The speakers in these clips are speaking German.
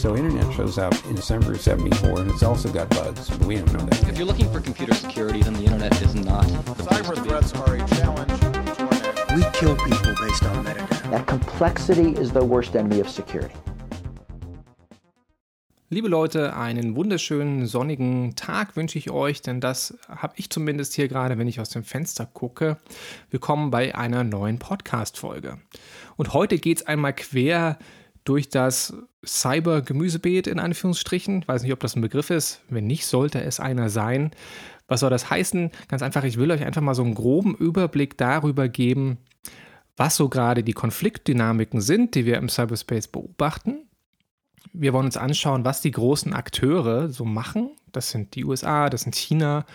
So internet shows up in December of 74 and it's also got bugs, but we don't know that. If you're looking for computer security, then the internet is not. Cyber threats are a challenge We kill people based on metadata. That complexity is the worst enemy of security. Liebe Leute, einen wunderschönen sonnigen Tag wünsche ich euch, denn das habe ich zumindest hier gerade, wenn ich aus dem Fenster gucke. Willkommen bei einer neuen Podcast-Folge. Und heute geht es einmal quer durch das Cyber-Gemüsebeet in Anführungsstrichen. Ich weiß nicht, ob das ein Begriff ist. Wenn nicht, sollte es einer sein. Was soll das heißen? Ganz einfach, ich will euch einfach mal so einen groben Überblick darüber geben, was so gerade die Konfliktdynamiken sind, die wir im Cyberspace beobachten wir wollen uns anschauen, was die großen Akteure so machen. Das sind die USA, das sind China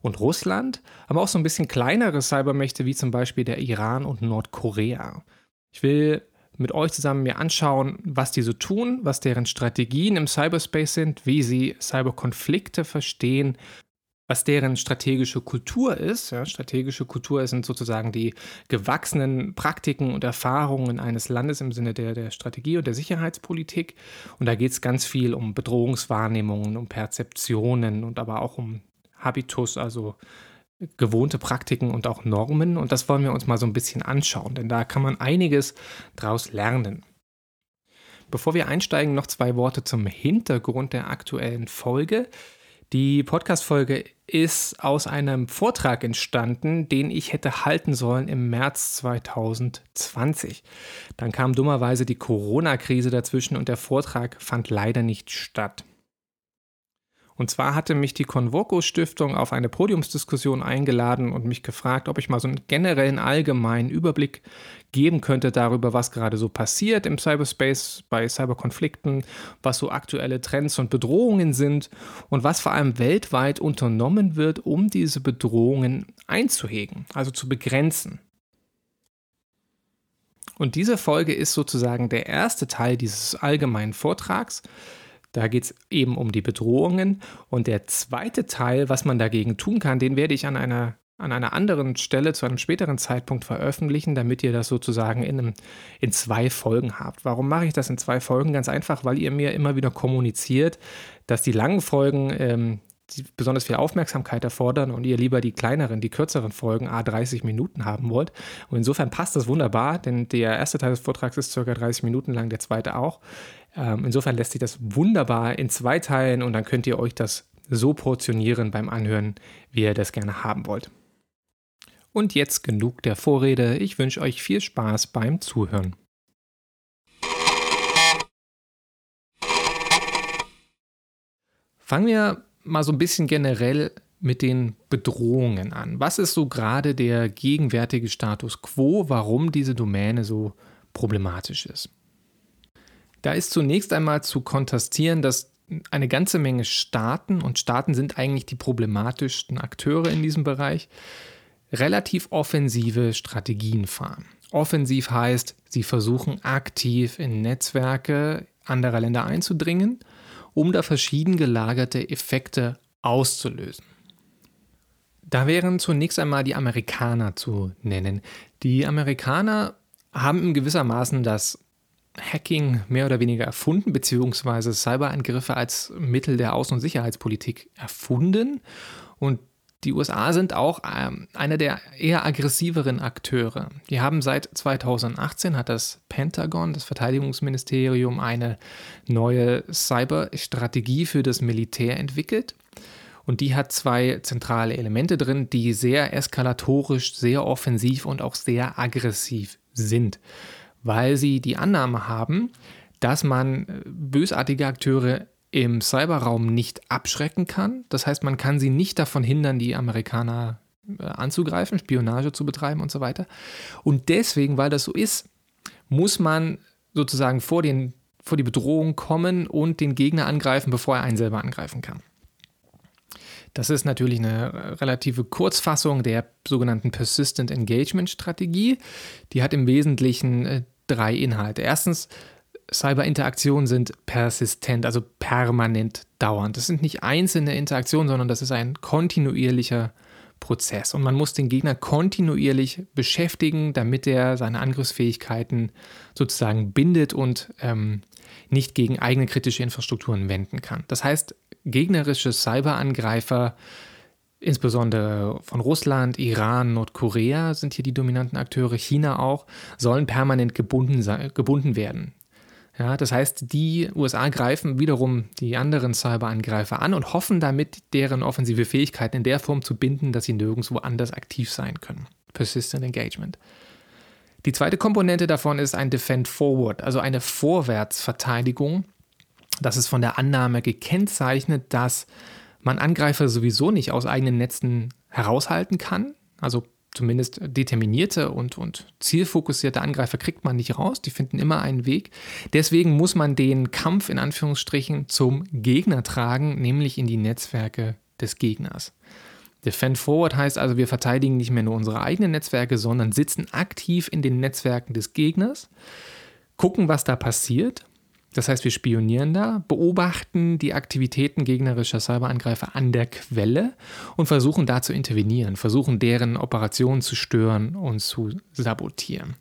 und Russland, aber auch so ein bisschen kleinere Cybermächte wie zum Beispiel der Iran und Nordkorea. Ich will mit euch zusammen mir anschauen, was die so tun, was deren Strategien im Cyberspace sind, wie sie Cyberkonflikte verstehen was deren strategische Kultur ist. Ja, strategische Kultur sind sozusagen die gewachsenen Praktiken und Erfahrungen eines Landes im Sinne der, der Strategie und der Sicherheitspolitik. Und da geht es ganz viel um Bedrohungswahrnehmungen, um Perzeptionen und aber auch um Habitus, also gewohnte Praktiken und auch Normen. Und das wollen wir uns mal so ein bisschen anschauen, denn da kann man einiges draus lernen. Bevor wir einsteigen, noch zwei Worte zum Hintergrund der aktuellen Folge. Die Podcast-Folge ist aus einem Vortrag entstanden, den ich hätte halten sollen im März 2020. Dann kam dummerweise die Corona-Krise dazwischen und der Vortrag fand leider nicht statt. Und zwar hatte mich die Convoco Stiftung auf eine Podiumsdiskussion eingeladen und mich gefragt, ob ich mal so einen generellen allgemeinen Überblick geben könnte darüber, was gerade so passiert im Cyberspace bei Cyberkonflikten, was so aktuelle Trends und Bedrohungen sind und was vor allem weltweit unternommen wird, um diese Bedrohungen einzuhegen, also zu begrenzen. Und diese Folge ist sozusagen der erste Teil dieses allgemeinen Vortrags. Da geht es eben um die Bedrohungen. Und der zweite Teil, was man dagegen tun kann, den werde ich an einer, an einer anderen Stelle zu einem späteren Zeitpunkt veröffentlichen, damit ihr das sozusagen in, einem, in zwei Folgen habt. Warum mache ich das in zwei Folgen? Ganz einfach, weil ihr mir immer wieder kommuniziert, dass die langen Folgen ähm, die besonders viel Aufmerksamkeit erfordern und ihr lieber die kleineren, die kürzeren Folgen a 30 Minuten haben wollt. Und insofern passt das wunderbar, denn der erste Teil des Vortrags ist ca. 30 Minuten lang, der zweite auch. Ähm, insofern lässt sich das wunderbar in zwei teilen und dann könnt ihr euch das so portionieren beim Anhören, wie ihr das gerne haben wollt. Und jetzt genug der Vorrede. Ich wünsche euch viel Spaß beim Zuhören. Fangen wir mal so ein bisschen generell mit den Bedrohungen an. Was ist so gerade der gegenwärtige Status quo, warum diese Domäne so problematisch ist? Da ist zunächst einmal zu kontrastieren, dass eine ganze Menge Staaten, und Staaten sind eigentlich die problematischsten Akteure in diesem Bereich, relativ offensive Strategien fahren. Offensiv heißt, sie versuchen aktiv in Netzwerke anderer Länder einzudringen um da verschieden gelagerte Effekte auszulösen. Da wären zunächst einmal die Amerikaner zu nennen. Die Amerikaner haben in gewissermaßen das Hacking mehr oder weniger erfunden, beziehungsweise Cyberangriffe als Mittel der Außen- und Sicherheitspolitik erfunden. Und die USA sind auch ähm, einer der eher aggressiveren Akteure. Die haben seit 2018 hat das Pentagon, das Verteidigungsministerium, eine neue Cyberstrategie für das Militär entwickelt. Und die hat zwei zentrale Elemente drin, die sehr eskalatorisch, sehr offensiv und auch sehr aggressiv sind, weil sie die Annahme haben, dass man äh, bösartige Akteure im Cyberraum nicht abschrecken kann. Das heißt, man kann sie nicht davon hindern, die Amerikaner äh, anzugreifen, Spionage zu betreiben und so weiter. Und deswegen, weil das so ist, muss man sozusagen vor, den, vor die Bedrohung kommen und den Gegner angreifen, bevor er einen selber angreifen kann. Das ist natürlich eine relative Kurzfassung der sogenannten Persistent Engagement Strategie. Die hat im Wesentlichen äh, drei Inhalte. Erstens Cyberinteraktionen sind persistent, also permanent dauernd. Das sind nicht einzelne Interaktionen, sondern das ist ein kontinuierlicher Prozess und man muss den Gegner kontinuierlich beschäftigen, damit er seine Angriffsfähigkeiten sozusagen bindet und ähm, nicht gegen eigene kritische Infrastrukturen wenden kann. Das heißt, gegnerische Cyberangreifer, insbesondere von Russland, Iran, Nordkorea sind hier die dominanten Akteure, China auch, sollen permanent gebunden, sein, gebunden werden. Ja, das heißt, die USA greifen wiederum die anderen Cyberangreifer an und hoffen damit, deren offensive Fähigkeiten in der Form zu binden, dass sie nirgendwo anders aktiv sein können. Persistent Engagement. Die zweite Komponente davon ist ein Defend Forward, also eine Vorwärtsverteidigung. Das ist von der Annahme gekennzeichnet, dass man Angreifer sowieso nicht aus eigenen Netzen heraushalten kann. Also zumindest determinierte und, und zielfokussierte Angreifer kriegt man nicht raus. Die finden immer einen Weg. Deswegen muss man den Kampf in Anführungsstrichen zum Gegner tragen, nämlich in die Netzwerke des Gegners. Defend Forward heißt also, wir verteidigen nicht mehr nur unsere eigenen Netzwerke, sondern sitzen aktiv in den Netzwerken des Gegners, gucken, was da passiert. Das heißt, wir spionieren da, beobachten die Aktivitäten gegnerischer Cyberangreifer an der Quelle und versuchen da zu intervenieren, versuchen deren Operationen zu stören und zu sabotieren.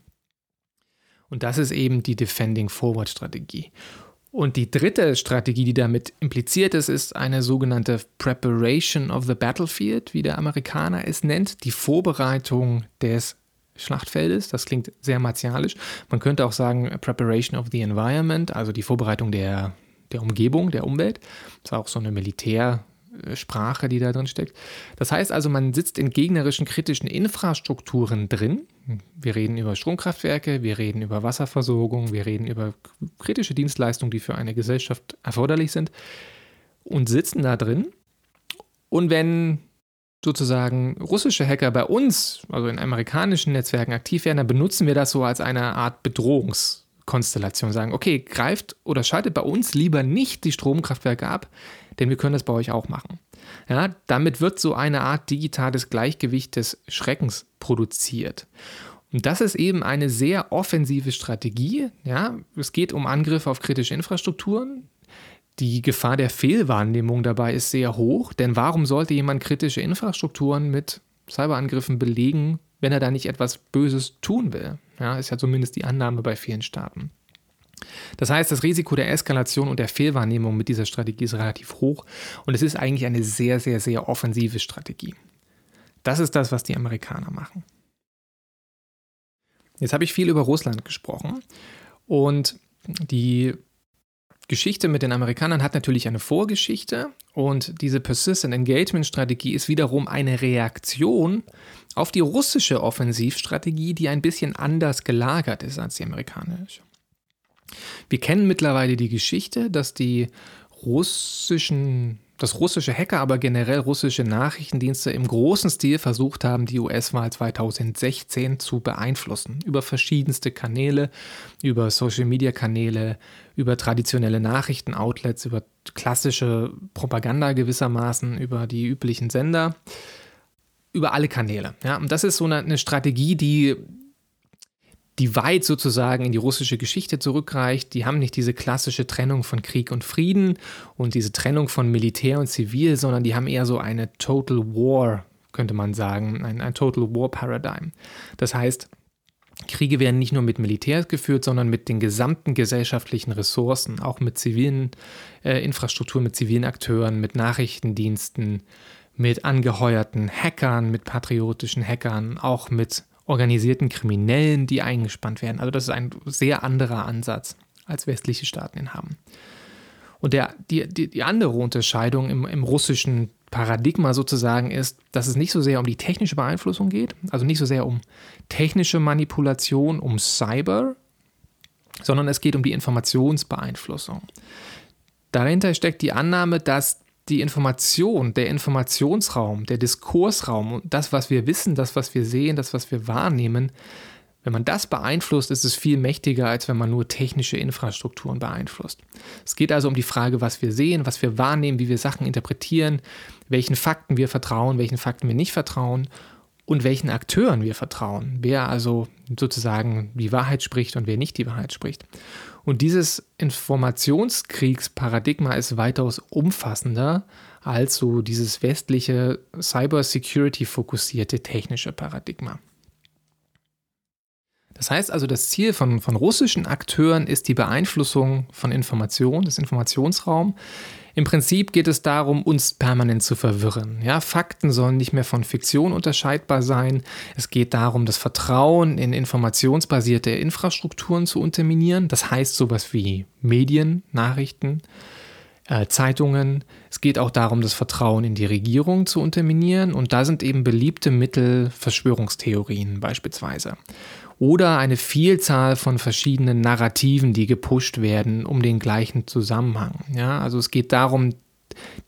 Und das ist eben die Defending Forward Strategie. Und die dritte Strategie, die damit impliziert ist, ist eine sogenannte Preparation of the Battlefield, wie der Amerikaner es nennt, die Vorbereitung des Schlachtfeldes. Das klingt sehr martialisch. Man könnte auch sagen Preparation of the Environment, also die Vorbereitung der, der Umgebung, der Umwelt. Das ist auch so eine Militärsprache, die da drin steckt. Das heißt also, man sitzt in gegnerischen kritischen Infrastrukturen drin, wir reden über Stromkraftwerke, wir reden über Wasserversorgung, wir reden über kritische Dienstleistungen, die für eine Gesellschaft erforderlich sind und sitzen da drin. Und wenn sozusagen russische Hacker bei uns, also in amerikanischen Netzwerken aktiv werden, dann benutzen wir das so als eine Art Bedrohungskonstellation. Sagen, okay, greift oder schaltet bei uns lieber nicht die Stromkraftwerke ab, denn wir können das bei euch auch machen. Ja, damit wird so eine Art digitales Gleichgewicht des Schreckens produziert. Und das ist eben eine sehr offensive Strategie. Ja, es geht um Angriffe auf kritische Infrastrukturen. Die Gefahr der Fehlwahrnehmung dabei ist sehr hoch, denn warum sollte jemand kritische Infrastrukturen mit Cyberangriffen belegen, wenn er da nicht etwas Böses tun will? Ja, ist ja zumindest die Annahme bei vielen Staaten. Das heißt, das Risiko der Eskalation und der Fehlwahrnehmung mit dieser Strategie ist relativ hoch und es ist eigentlich eine sehr, sehr, sehr offensive Strategie. Das ist das, was die Amerikaner machen. Jetzt habe ich viel über Russland gesprochen und die Geschichte mit den Amerikanern hat natürlich eine Vorgeschichte und diese Persistent Engagement Strategie ist wiederum eine Reaktion auf die russische Offensivstrategie, die ein bisschen anders gelagert ist als die amerikanische. Wir kennen mittlerweile die Geschichte, dass die russischen, dass russische Hacker, aber generell russische Nachrichtendienste im großen Stil versucht haben, die US-Wahl 2016 zu beeinflussen. Über verschiedenste Kanäle, über Social-Media-Kanäle, über traditionelle Nachrichtenoutlets, über klassische Propaganda gewissermaßen, über die üblichen Sender über alle Kanäle. Ja, und das ist so eine, eine Strategie, die die weit sozusagen in die russische Geschichte zurückreicht. Die haben nicht diese klassische Trennung von Krieg und Frieden und diese Trennung von Militär und Zivil, sondern die haben eher so eine Total War, könnte man sagen, ein, ein Total War Paradigm. Das heißt, Kriege werden nicht nur mit Militär geführt, sondern mit den gesamten gesellschaftlichen Ressourcen, auch mit zivilen äh, Infrastrukturen, mit zivilen Akteuren, mit Nachrichtendiensten, mit angeheuerten Hackern, mit patriotischen Hackern, auch mit organisierten Kriminellen, die eingespannt werden. Also das ist ein sehr anderer Ansatz, als westliche Staaten ihn haben. Und der, die, die, die andere Unterscheidung im, im russischen Paradigma sozusagen ist, dass es nicht so sehr um die technische Beeinflussung geht, also nicht so sehr um technische Manipulation, um Cyber, sondern es geht um die Informationsbeeinflussung. Dahinter steckt die Annahme, dass die Information, der Informationsraum, der Diskursraum, das, was wir wissen, das, was wir sehen, das, was wir wahrnehmen, wenn man das beeinflusst, ist es viel mächtiger, als wenn man nur technische Infrastrukturen beeinflusst. Es geht also um die Frage, was wir sehen, was wir wahrnehmen, wie wir Sachen interpretieren, welchen Fakten wir vertrauen, welchen Fakten wir nicht vertrauen und welchen Akteuren wir vertrauen, wer also sozusagen die Wahrheit spricht und wer nicht die Wahrheit spricht. Und dieses Informationskriegsparadigma ist weitaus umfassender als so dieses westliche Cybersecurity fokussierte technische Paradigma. Das heißt also, das Ziel von, von russischen Akteuren ist die Beeinflussung von Informationen, des Informationsraums. Im Prinzip geht es darum, uns permanent zu verwirren. Ja, Fakten sollen nicht mehr von Fiktion unterscheidbar sein. Es geht darum, das Vertrauen in informationsbasierte Infrastrukturen zu unterminieren. Das heißt sowas wie Medien, Nachrichten, äh, Zeitungen. Es geht auch darum, das Vertrauen in die Regierung zu unterminieren. Und da sind eben beliebte Mittel Verschwörungstheorien beispielsweise oder eine Vielzahl von verschiedenen Narrativen, die gepusht werden um den gleichen Zusammenhang. Ja, also es geht darum,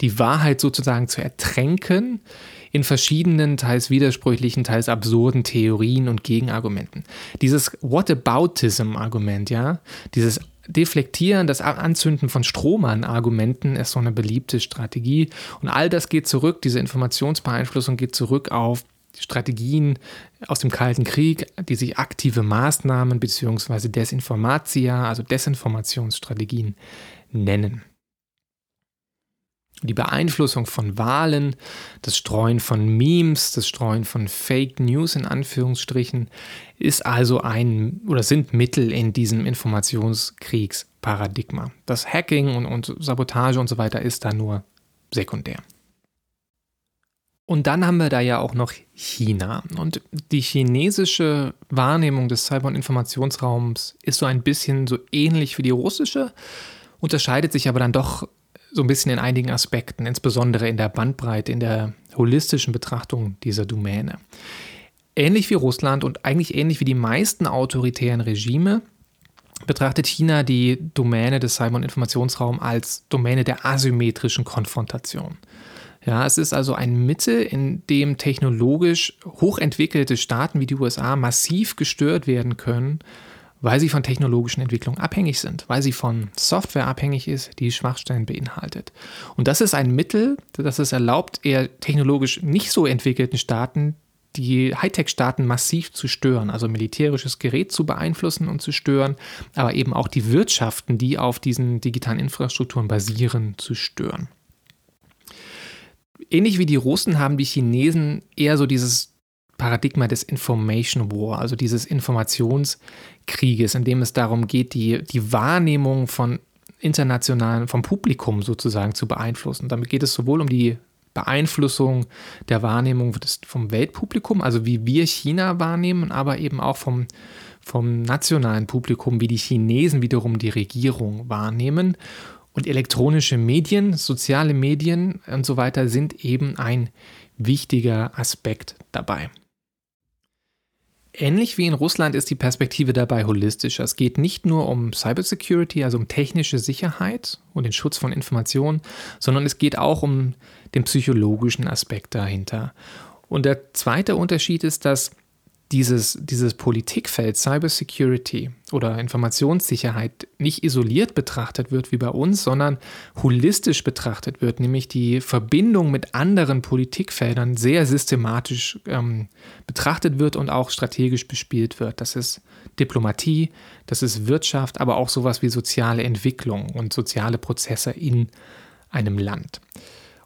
die Wahrheit sozusagen zu ertränken in verschiedenen, teils widersprüchlichen, teils absurden Theorien und Gegenargumenten. Dieses Whataboutism-Argument, ja, dieses Deflektieren, das Anzünden von Strohmann-Argumenten ist so eine beliebte Strategie. Und all das geht zurück, diese Informationsbeeinflussung geht zurück auf Strategien aus dem Kalten Krieg, die sich aktive Maßnahmen bzw. Desinformatia, also Desinformationsstrategien nennen. Die Beeinflussung von Wahlen, das Streuen von Memes, das Streuen von Fake News in Anführungsstrichen ist also ein oder sind Mittel in diesem Informationskriegsparadigma. Das Hacking und, und Sabotage und so weiter ist da nur sekundär. Und dann haben wir da ja auch noch China. Und die chinesische Wahrnehmung des Cyber- und Informationsraums ist so ein bisschen so ähnlich wie die russische, unterscheidet sich aber dann doch so ein bisschen in einigen Aspekten, insbesondere in der Bandbreite, in der holistischen Betrachtung dieser Domäne. Ähnlich wie Russland und eigentlich ähnlich wie die meisten autoritären Regime betrachtet China die Domäne des Cyber- und Informationsraums als Domäne der asymmetrischen Konfrontation. Ja, es ist also ein Mittel, in dem technologisch hochentwickelte Staaten wie die USA massiv gestört werden können, weil sie von technologischen Entwicklungen abhängig sind, weil sie von Software abhängig ist, die Schwachstellen beinhaltet. Und das ist ein Mittel, das es erlaubt, eher technologisch nicht so entwickelten Staaten die Hightech-Staaten massiv zu stören, also militärisches Gerät zu beeinflussen und zu stören, aber eben auch die Wirtschaften, die auf diesen digitalen Infrastrukturen basieren, zu stören ähnlich wie die Russen haben die Chinesen eher so dieses Paradigma des Information War, also dieses Informationskrieges, in dem es darum geht, die, die Wahrnehmung von internationalen, vom Publikum sozusagen zu beeinflussen. Damit geht es sowohl um die Beeinflussung der Wahrnehmung des, vom Weltpublikum, also wie wir China wahrnehmen, aber eben auch vom, vom nationalen Publikum, wie die Chinesen wiederum die Regierung wahrnehmen. Und elektronische Medien, soziale Medien und so weiter sind eben ein wichtiger Aspekt dabei. Ähnlich wie in Russland ist die Perspektive dabei holistischer. Es geht nicht nur um Cybersecurity, also um technische Sicherheit und den Schutz von Informationen, sondern es geht auch um den psychologischen Aspekt dahinter. Und der zweite Unterschied ist, dass dieses, dieses Politikfeld Cybersecurity oder Informationssicherheit nicht isoliert betrachtet wird wie bei uns, sondern holistisch betrachtet wird, nämlich die Verbindung mit anderen Politikfeldern sehr systematisch ähm, betrachtet wird und auch strategisch bespielt wird. Das ist Diplomatie, das ist Wirtschaft, aber auch sowas wie soziale Entwicklung und soziale Prozesse in einem Land.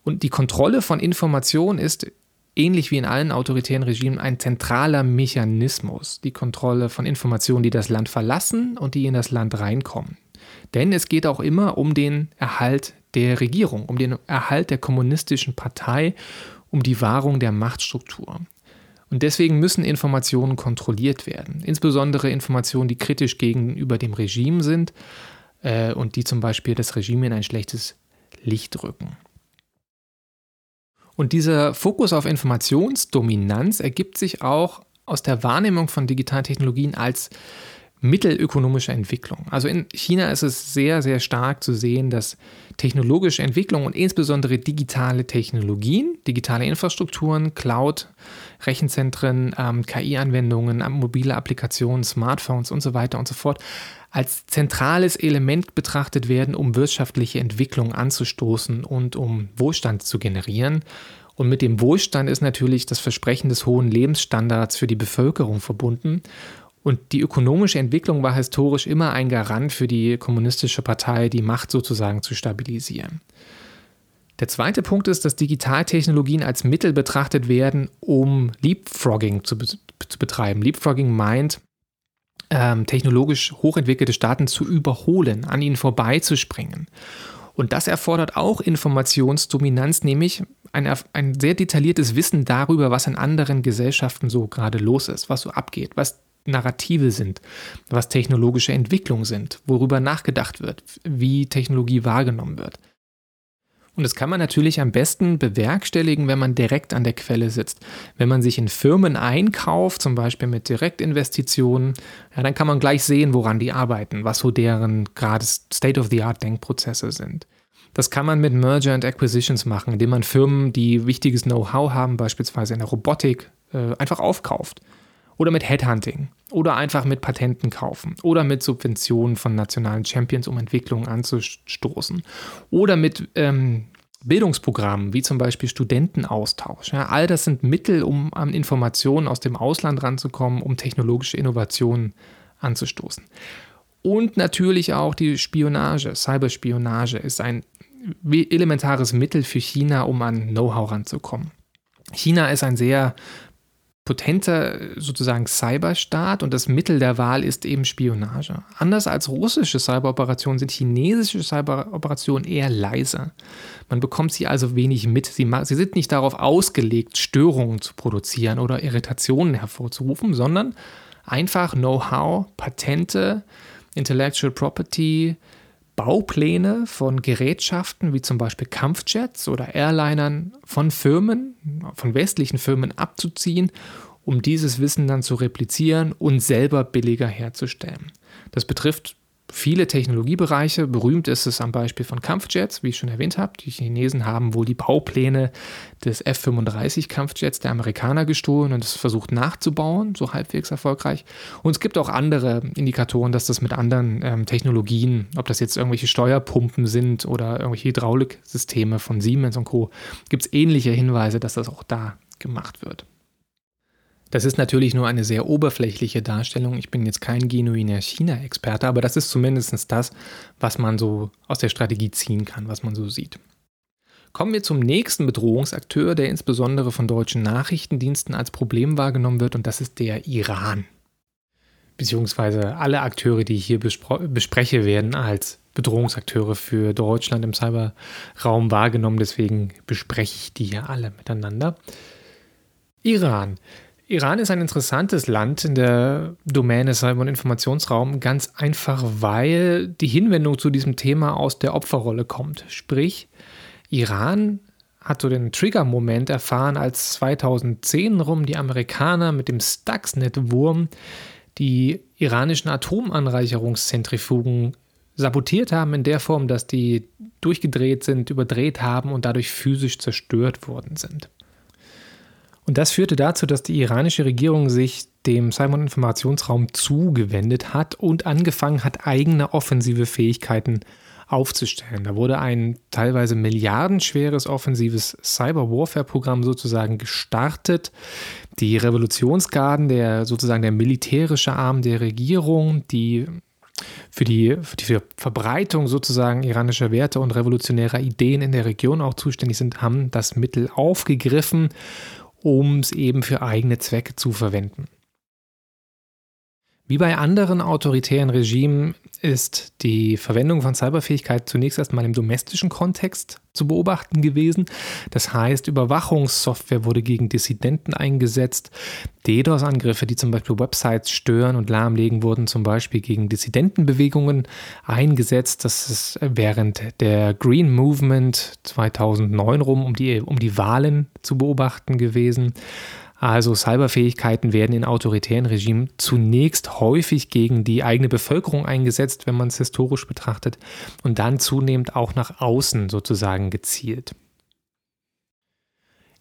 Und die Kontrolle von Information ist ähnlich wie in allen autoritären Regimen ein zentraler Mechanismus, die Kontrolle von Informationen, die das Land verlassen und die in das Land reinkommen. Denn es geht auch immer um den Erhalt der Regierung, um den Erhalt der kommunistischen Partei, um die Wahrung der Machtstruktur. Und deswegen müssen Informationen kontrolliert werden, insbesondere Informationen, die kritisch gegenüber dem Regime sind äh, und die zum Beispiel das Regime in ein schlechtes Licht rücken. Und dieser Fokus auf Informationsdominanz ergibt sich auch aus der Wahrnehmung von digitalen Technologien als mittelökonomische Entwicklung. Also in China ist es sehr, sehr stark zu sehen, dass technologische Entwicklung und insbesondere digitale Technologien, digitale Infrastrukturen, Cloud, Rechenzentren, ähm, KI-Anwendungen, mobile Applikationen, Smartphones und so weiter und so fort als zentrales Element betrachtet werden, um wirtschaftliche Entwicklung anzustoßen und um Wohlstand zu generieren Und mit dem Wohlstand ist natürlich das Versprechen des hohen Lebensstandards für die Bevölkerung verbunden. Und die ökonomische Entwicklung war historisch immer ein Garant für die kommunistische Partei, die Macht sozusagen zu stabilisieren. Der zweite Punkt ist, dass Digitaltechnologien als Mittel betrachtet werden, um Leapfrogging zu, be zu betreiben. Leapfrogging meint, ähm, technologisch hochentwickelte Staaten zu überholen, an ihnen vorbeizuspringen. Und das erfordert auch Informationsdominanz, nämlich ein, ein sehr detailliertes Wissen darüber, was in anderen Gesellschaften so gerade los ist, was so abgeht, was Narrative sind, was technologische Entwicklungen sind, worüber nachgedacht wird, wie Technologie wahrgenommen wird. Und das kann man natürlich am besten bewerkstelligen, wenn man direkt an der Quelle sitzt. Wenn man sich in Firmen einkauft, zum Beispiel mit Direktinvestitionen, ja, dann kann man gleich sehen, woran die arbeiten, was so deren gerade State-of-the-Art-Denkprozesse sind. Das kann man mit Merger and Acquisitions machen, indem man Firmen, die wichtiges Know-how haben, beispielsweise in der Robotik, äh, einfach aufkauft. Oder mit Headhunting. Oder einfach mit Patenten kaufen. Oder mit Subventionen von nationalen Champions, um Entwicklungen anzustoßen. Oder mit ähm, Bildungsprogrammen, wie zum Beispiel Studentenaustausch. Ja, all das sind Mittel, um an Informationen aus dem Ausland ranzukommen, um technologische Innovationen anzustoßen. Und natürlich auch die Spionage, Cyberspionage ist ein elementares Mittel für China, um an Know-how ranzukommen. China ist ein sehr potenter sozusagen Cyberstaat und das Mittel der Wahl ist eben Spionage. Anders als russische Cyberoperationen sind chinesische Cyberoperationen eher leise. Man bekommt sie also wenig mit. Sie, sie sind nicht darauf ausgelegt, Störungen zu produzieren oder Irritationen hervorzurufen, sondern einfach Know-how, Patente, Intellectual Property, Baupläne von Gerätschaften wie zum Beispiel Kampfjets oder Airlinern von Firmen, von westlichen Firmen abzuziehen, um dieses Wissen dann zu replizieren und selber billiger herzustellen. Das betrifft viele Technologiebereiche. Berühmt ist es am Beispiel von Kampfjets, wie ich schon erwähnt habe. Die Chinesen haben wohl die Baupläne des F-35 Kampfjets der Amerikaner gestohlen und es versucht nachzubauen, so halbwegs erfolgreich. Und es gibt auch andere Indikatoren, dass das mit anderen ähm, Technologien, ob das jetzt irgendwelche Steuerpumpen sind oder irgendwelche Hydrauliksysteme von Siemens und Co., gibt es ähnliche Hinweise, dass das auch da gemacht wird. Das ist natürlich nur eine sehr oberflächliche Darstellung. Ich bin jetzt kein genuiner China-Experte, aber das ist zumindest das, was man so aus der Strategie ziehen kann, was man so sieht. Kommen wir zum nächsten Bedrohungsakteur, der insbesondere von deutschen Nachrichtendiensten als Problem wahrgenommen wird, und das ist der Iran. Beziehungsweise alle Akteure, die ich hier bespreche, werden als Bedrohungsakteure für Deutschland im Cyberraum wahrgenommen. Deswegen bespreche ich die hier alle miteinander. Iran. Iran ist ein interessantes Land in der Domäne Cyber- und Informationsraum, ganz einfach, weil die Hinwendung zu diesem Thema aus der Opferrolle kommt. Sprich, Iran hat so den Trigger-Moment erfahren, als 2010 rum die Amerikaner mit dem Stuxnet-Wurm die iranischen Atomanreicherungszentrifugen sabotiert haben in der Form, dass die durchgedreht sind, überdreht haben und dadurch physisch zerstört worden sind. Und das führte dazu, dass die iranische Regierung sich dem Cyber- Informationsraum zugewendet hat und angefangen hat, eigene offensive Fähigkeiten aufzustellen. Da wurde ein teilweise milliardenschweres offensives Cyber-Warfare-Programm sozusagen gestartet. Die Revolutionsgarden, der sozusagen der militärische Arm der Regierung, die für die, für die Verbreitung sozusagen iranischer Werte und revolutionärer Ideen in der Region auch zuständig sind, haben das Mittel aufgegriffen um es eben für eigene Zwecke zu verwenden. Wie bei anderen autoritären Regimen ist die Verwendung von Cyberfähigkeit zunächst erstmal im domestischen Kontext zu beobachten gewesen. Das heißt, Überwachungssoftware wurde gegen Dissidenten eingesetzt. DDoS-Angriffe, die zum Beispiel Websites stören und lahmlegen, wurden zum Beispiel gegen Dissidentenbewegungen eingesetzt. Das ist während der Green Movement 2009 rum, um die, um die Wahlen zu beobachten gewesen. Also Cyberfähigkeiten werden in autoritären Regimen zunächst häufig gegen die eigene Bevölkerung eingesetzt, wenn man es historisch betrachtet, und dann zunehmend auch nach außen sozusagen gezielt.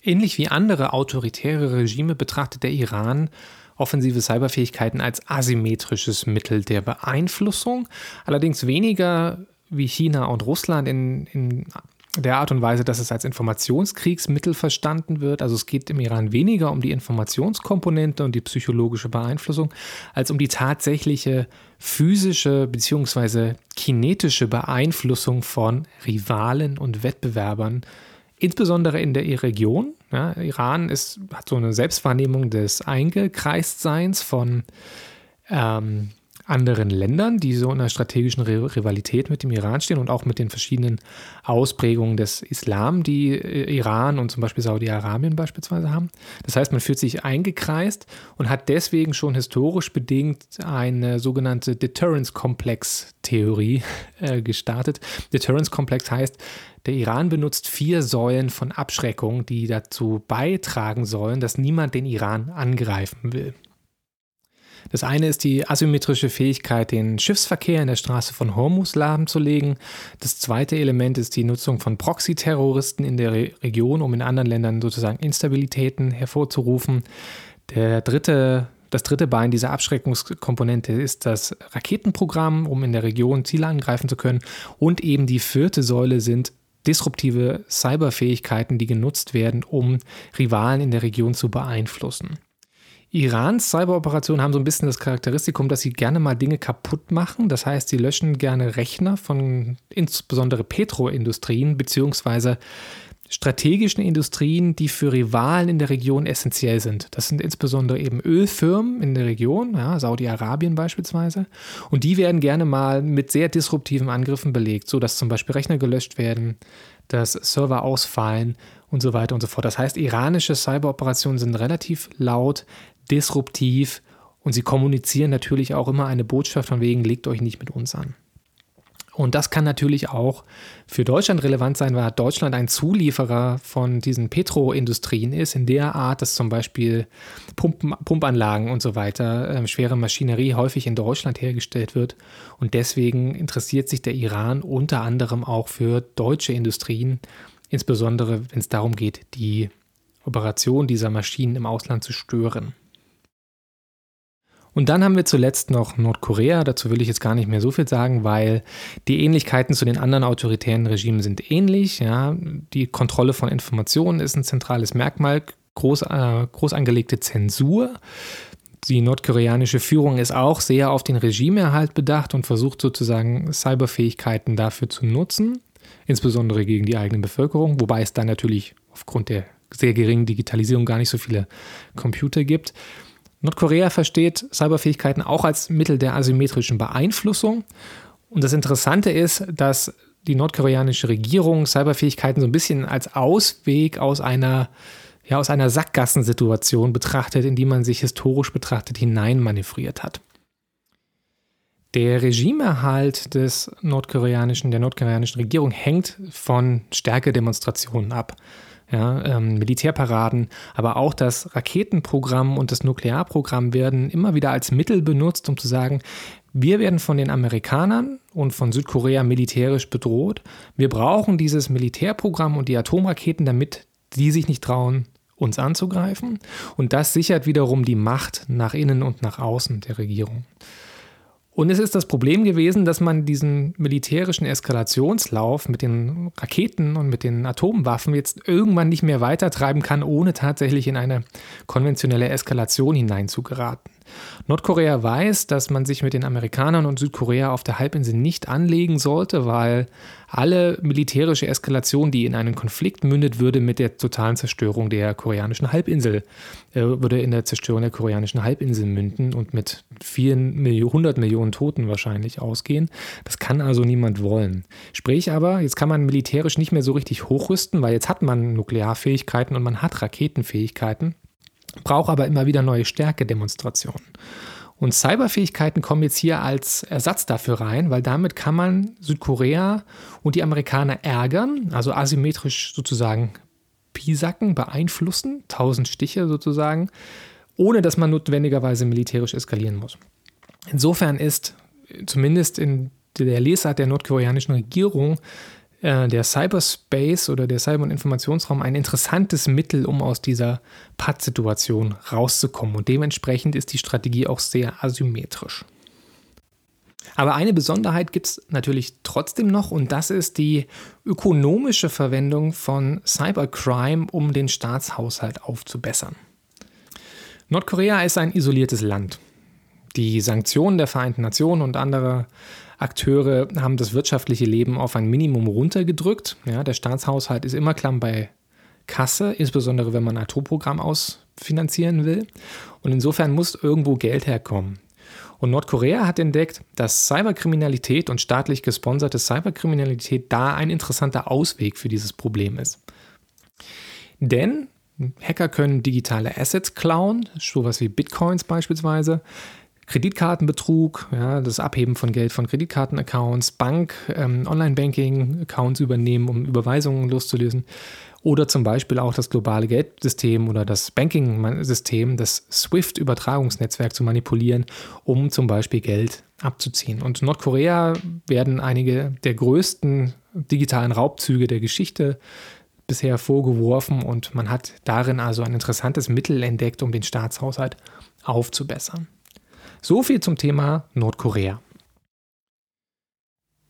Ähnlich wie andere autoritäre Regime betrachtet der Iran offensive Cyberfähigkeiten als asymmetrisches Mittel der Beeinflussung, allerdings weniger wie China und Russland in, in der Art und Weise, dass es als Informationskriegsmittel verstanden wird. Also es geht im Iran weniger um die Informationskomponente und die psychologische Beeinflussung, als um die tatsächliche physische bzw. kinetische Beeinflussung von Rivalen und Wettbewerbern, insbesondere in der Region. Ja, Iran ist, hat so eine Selbstwahrnehmung des Eingekreistseins von ähm, anderen Ländern, die so in einer strategischen Rivalität mit dem Iran stehen und auch mit den verschiedenen Ausprägungen des Islam, die äh, Iran und zum Beispiel Saudi-Arabien beispielsweise haben. Das heißt, man fühlt sich eingekreist und hat deswegen schon historisch bedingt eine sogenannte Deterrence-Komplex-Theorie äh, gestartet. Deterrence-Komplex heißt, der Iran benutzt vier Säulen von Abschreckung, die dazu beitragen sollen, dass niemand den Iran angreifen will. Das eine ist die asymmetrische Fähigkeit, den Schiffsverkehr in der Straße von Hormuz lahmzulegen. Das zweite Element ist die Nutzung von Proxy-Terroristen in der Re Region, um in anderen Ländern sozusagen Instabilitäten hervorzurufen. Der dritte das dritte Bein dieser Abschreckungskomponente ist das Raketenprogramm, um in der Region Ziele angreifen zu können. Und eben die vierte Säule sind disruptive Cyberfähigkeiten, die genutzt werden, um Rivalen in der Region zu beeinflussen. Irans Cyberoperationen haben so ein bisschen das Charakteristikum, dass sie gerne mal Dinge kaputt machen. Das heißt, sie löschen gerne Rechner von insbesondere Petroindustrien beziehungsweise strategischen Industrien, die für Rivalen in der Region essentiell sind. Das sind insbesondere eben Ölfirmen in der Region, ja, Saudi-Arabien beispielsweise. Und die werden gerne mal mit sehr disruptiven Angriffen belegt, sodass zum Beispiel Rechner gelöscht werden, dass Server ausfallen und so weiter und so fort. Das heißt, iranische Cyberoperationen sind relativ laut, disruptiv und sie kommunizieren natürlich auch immer eine Botschaft von wegen, legt euch nicht mit uns an. Und das kann natürlich auch für Deutschland relevant sein, weil Deutschland ein Zulieferer von diesen Petroindustrien ist, in der Art, dass zum Beispiel Pumpen, Pumpanlagen und so weiter, äh, schwere Maschinerie häufig in Deutschland hergestellt wird. Und deswegen interessiert sich der Iran unter anderem auch für deutsche Industrien, insbesondere wenn es darum geht, die Operation dieser Maschinen im Ausland zu stören. Und dann haben wir zuletzt noch Nordkorea. Dazu will ich jetzt gar nicht mehr so viel sagen, weil die Ähnlichkeiten zu den anderen autoritären Regimen sind ähnlich. Ja. Die Kontrolle von Informationen ist ein zentrales Merkmal, groß, äh, groß angelegte Zensur. Die nordkoreanische Führung ist auch sehr auf den Regimeerhalt bedacht und versucht sozusagen Cyberfähigkeiten dafür zu nutzen, insbesondere gegen die eigene Bevölkerung, wobei es da natürlich aufgrund der sehr geringen Digitalisierung gar nicht so viele Computer gibt. Nordkorea versteht Cyberfähigkeiten auch als Mittel der asymmetrischen Beeinflussung. Und das Interessante ist, dass die nordkoreanische Regierung Cyberfähigkeiten so ein bisschen als Ausweg aus einer, ja, aus einer Sackgassensituation betrachtet, in die man sich historisch betrachtet hineinmanövriert hat. Der Regimeerhalt des nordkoreanischen, der nordkoreanischen Regierung hängt von Stärkedemonstrationen ab ja, ähm, Militärparaden, aber auch das Raketenprogramm und das Nuklearprogramm werden immer wieder als Mittel benutzt, um zu sagen, wir werden von den Amerikanern und von Südkorea militärisch bedroht. Wir brauchen dieses Militärprogramm und die Atomraketen, damit die sich nicht trauen, uns anzugreifen. Und das sichert wiederum die Macht nach innen und nach außen der Regierung. Und es ist das Problem gewesen, dass man diesen militärischen Eskalationslauf mit den Raketen und mit den Atomwaffen jetzt irgendwann nicht mehr weitertreiben kann, ohne tatsächlich in eine konventionelle Eskalation hineinzugeraten. Nordkorea weiß, dass man sich mit den Amerikanern und Südkorea auf der Halbinsel nicht anlegen sollte, weil alle militärische Eskalation, die in einen Konflikt mündet, würde mit der totalen Zerstörung der koreanischen Halbinsel, äh, würde in der Zerstörung der koreanischen Halbinsel münden und mit vielen Millionen, 100 Millionen Toten wahrscheinlich ausgehen. Das kann also niemand wollen. Sprich aber, jetzt kann man militärisch nicht mehr so richtig hochrüsten, weil jetzt hat man Nuklearfähigkeiten und man hat Raketenfähigkeiten braucht aber immer wieder neue Stärkedemonstrationen. Und Cyberfähigkeiten kommen jetzt hier als Ersatz dafür rein, weil damit kann man Südkorea und die Amerikaner ärgern, also asymmetrisch sozusagen pisacken, beeinflussen, tausend Stiche sozusagen, ohne dass man notwendigerweise militärisch eskalieren muss. Insofern ist zumindest in der Lesart der nordkoreanischen Regierung äh, der Cyberspace oder der Cyber- und Informationsraum ein interessantes Mittel, um aus dieser Pattsituation rauszukommen. Und dementsprechend ist die Strategie auch sehr asymmetrisch. Aber eine Besonderheit gibt es natürlich trotzdem noch und das ist die ökonomische Verwendung von Cybercrime, um den Staatshaushalt aufzubessern. Nordkorea ist ein isoliertes Land. Die Sanktionen der Vereinten Nationen und anderer Akteure haben das wirtschaftliche Leben auf ein Minimum runtergedrückt. Ja, der Staatshaushalt ist immer klamm bei Kasse, insbesondere wenn man ein Atomprogramm ausfinanzieren will. Und insofern muss irgendwo Geld herkommen. Und Nordkorea hat entdeckt, dass Cyberkriminalität und staatlich gesponserte Cyberkriminalität da ein interessanter Ausweg für dieses Problem ist. Denn Hacker können digitale Assets klauen, sowas wie Bitcoins beispielsweise, Kreditkartenbetrug, ja, das Abheben von Geld von Kreditkartenaccounts, Bank, ähm, Online-Banking-Accounts übernehmen, um Überweisungen loszulösen. Oder zum Beispiel auch das globale Geldsystem oder das Banking-System, das SWIFT-Übertragungsnetzwerk zu manipulieren, um zum Beispiel Geld abzuziehen. Und Nordkorea werden einige der größten digitalen Raubzüge der Geschichte bisher vorgeworfen und man hat darin also ein interessantes Mittel entdeckt, um den Staatshaushalt aufzubessern. So viel zum Thema Nordkorea.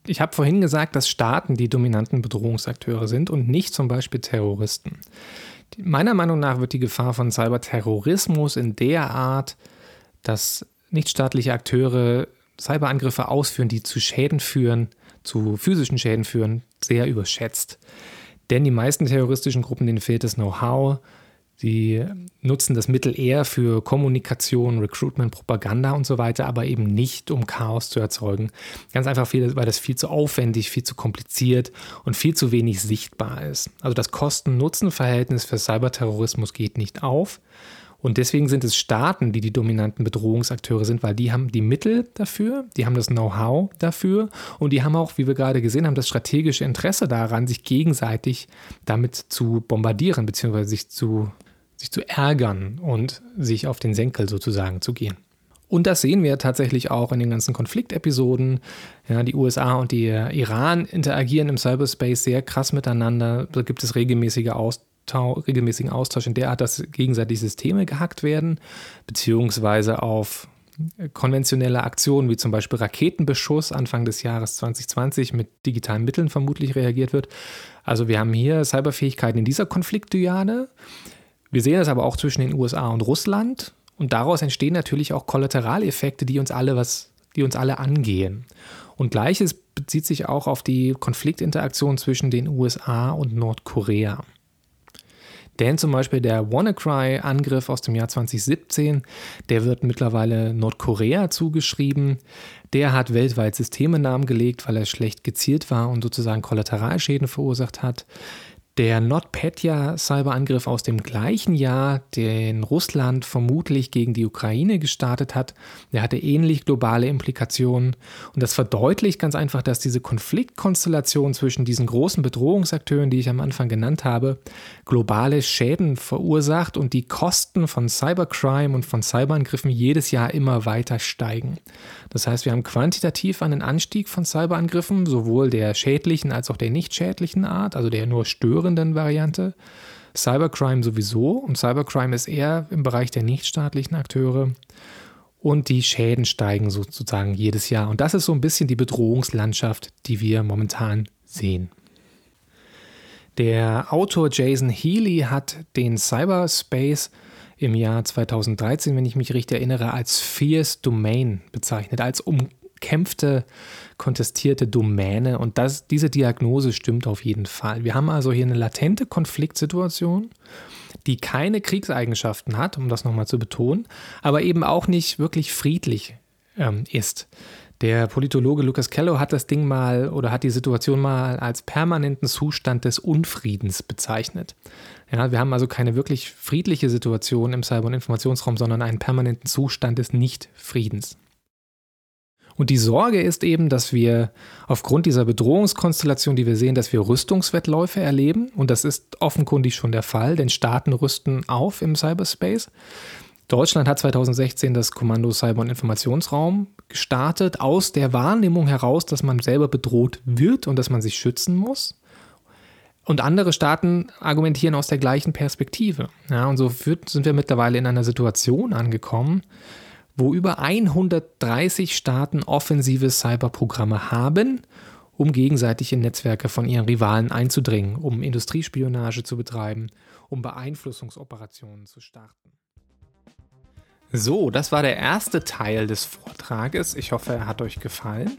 Ich habe vorhin gesagt, dass Staaten die dominanten Bedrohungsakteure sind und nicht zum Beispiel Terroristen. Meiner Meinung nach wird die Gefahr von Cyberterrorismus in der Art, dass nichtstaatliche Akteure Cyberangriffe ausführen, die zu Schäden führen, zu physischen Schäden führen, sehr überschätzt. Denn die meisten terroristischen Gruppen, denen fehlt das Know-how, Sie nutzen das Mittel eher für Kommunikation, Recruitment, Propaganda und so weiter, aber eben nicht, um Chaos zu erzeugen. Ganz einfach, weil das viel zu aufwendig, viel zu kompliziert und viel zu wenig sichtbar ist. Also das Kosten-Nutzen-Verhältnis für Cyberterrorismus geht nicht auf. Und deswegen sind es Staaten, die die dominanten Bedrohungsakteure sind, weil die haben die Mittel dafür, die haben das Know-how dafür und die haben auch, wie wir gerade gesehen haben, das strategische Interesse daran, sich gegenseitig damit zu bombardieren, beziehungsweise sich zu sich zu ärgern und sich auf den Senkel sozusagen zu gehen. Und das sehen wir tatsächlich auch in den ganzen Konfliktepisoden. Ja, die USA und die Iran interagieren im Cyberspace sehr krass miteinander. Da gibt es regelmäßige Austau regelmäßigen Austausch in der Art, dass gegenseitig Systeme gehackt werden, beziehungsweise auf konventionelle Aktionen wie zum Beispiel Raketenbeschuss Anfang des Jahres 2020 mit digitalen Mitteln vermutlich reagiert wird. Also wir haben hier Cyberfähigkeiten in dieser Konfliktdyade. Wir sehen das aber auch zwischen den USA und Russland und daraus entstehen natürlich auch Kollateraleffekte, die uns alle was, die uns alle angehen. Und gleiches bezieht sich auch auf die Konfliktinteraktion zwischen den USA und Nordkorea. Denn zum Beispiel der WannaCry-Angriff aus dem Jahr 2017, der wird mittlerweile Nordkorea zugeschrieben. Der hat weltweit Systeme lahmgelegt, weil er schlecht gezielt war und sozusagen Kollateralschäden verursacht hat. Der NotPetya-Cyberangriff aus dem gleichen Jahr, den Russland vermutlich gegen die Ukraine gestartet hat, der hatte ähnlich globale Implikationen. Und das verdeutlicht ganz einfach, dass diese Konfliktkonstellation zwischen diesen großen Bedrohungsakteuren, die ich am Anfang genannt habe, globale Schäden verursacht und die Kosten von Cybercrime und von Cyberangriffen jedes Jahr immer weiter steigen. Das heißt, wir haben quantitativ einen Anstieg von Cyberangriffen, sowohl der schädlichen als auch der nicht schädlichen Art, also der nur stören führenden Variante. Cybercrime sowieso und Cybercrime ist eher im Bereich der nichtstaatlichen Akteure. Und die Schäden steigen sozusagen jedes Jahr. Und das ist so ein bisschen die Bedrohungslandschaft, die wir momentan sehen. Der Autor Jason Healy hat den Cyberspace im Jahr 2013, wenn ich mich richtig erinnere, als Fierce Domain bezeichnet, als umkämpfte kontestierte Domäne und das, diese Diagnose stimmt auf jeden Fall. Wir haben also hier eine latente Konfliktsituation, die keine Kriegseigenschaften hat, um das nochmal zu betonen, aber eben auch nicht wirklich friedlich ähm, ist. Der Politologe Lucas Kello hat das Ding mal oder hat die Situation mal als permanenten Zustand des Unfriedens bezeichnet. Ja, wir haben also keine wirklich friedliche Situation im Cyber- und Informationsraum, sondern einen permanenten Zustand des Nichtfriedens. Und die Sorge ist eben, dass wir aufgrund dieser Bedrohungskonstellation, die wir sehen, dass wir Rüstungswettläufe erleben. Und das ist offenkundig schon der Fall, denn Staaten rüsten auf im Cyberspace. Deutschland hat 2016 das Kommando Cyber- und Informationsraum gestartet, aus der Wahrnehmung heraus, dass man selber bedroht wird und dass man sich schützen muss. Und andere Staaten argumentieren aus der gleichen Perspektive. Ja, und so sind wir mittlerweile in einer Situation angekommen, wo über 130 Staaten offensive Cyberprogramme haben, um gegenseitig in Netzwerke von ihren Rivalen einzudringen, um Industriespionage zu betreiben, um Beeinflussungsoperationen zu starten. So, das war der erste Teil des Vortrages. Ich hoffe, er hat euch gefallen.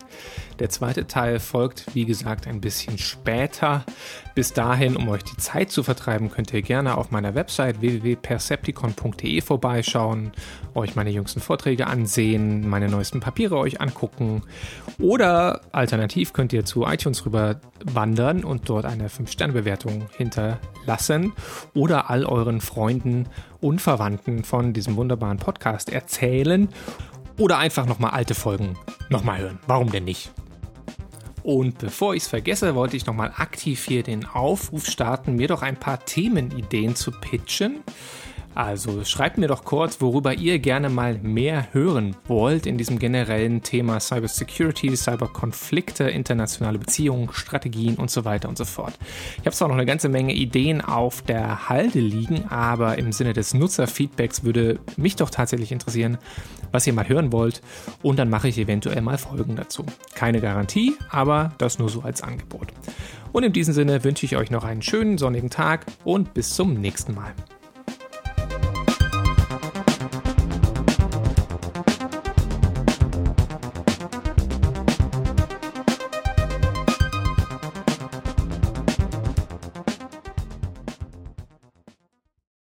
Der zweite Teil folgt, wie gesagt, ein bisschen später. Bis dahin, um euch die Zeit zu vertreiben, könnt ihr gerne auf meiner Website www.percepticon.de vorbeischauen, euch meine jüngsten Vorträge ansehen, meine neuesten Papiere euch angucken oder alternativ könnt ihr zu iTunes rüber wandern und dort eine 5-Sterne-Bewertung hinterlassen oder all euren Freunden und Verwandten von diesem wunderbaren Podcast erzählen oder einfach nochmal alte Folgen nochmal hören. Warum denn nicht? Und bevor ich es vergesse, wollte ich nochmal aktiv hier den Aufruf starten, mir doch ein paar Themenideen zu pitchen. Also schreibt mir doch kurz, worüber ihr gerne mal mehr hören wollt in diesem generellen Thema Cybersecurity, Cyberkonflikte, internationale Beziehungen, Strategien und so weiter und so fort. Ich habe zwar noch eine ganze Menge Ideen auf der Halde liegen, aber im Sinne des Nutzerfeedbacks würde mich doch tatsächlich interessieren, was ihr mal hören wollt und dann mache ich eventuell mal Folgen dazu. Keine Garantie, aber das nur so als Angebot. Und in diesem Sinne wünsche ich euch noch einen schönen sonnigen Tag und bis zum nächsten Mal.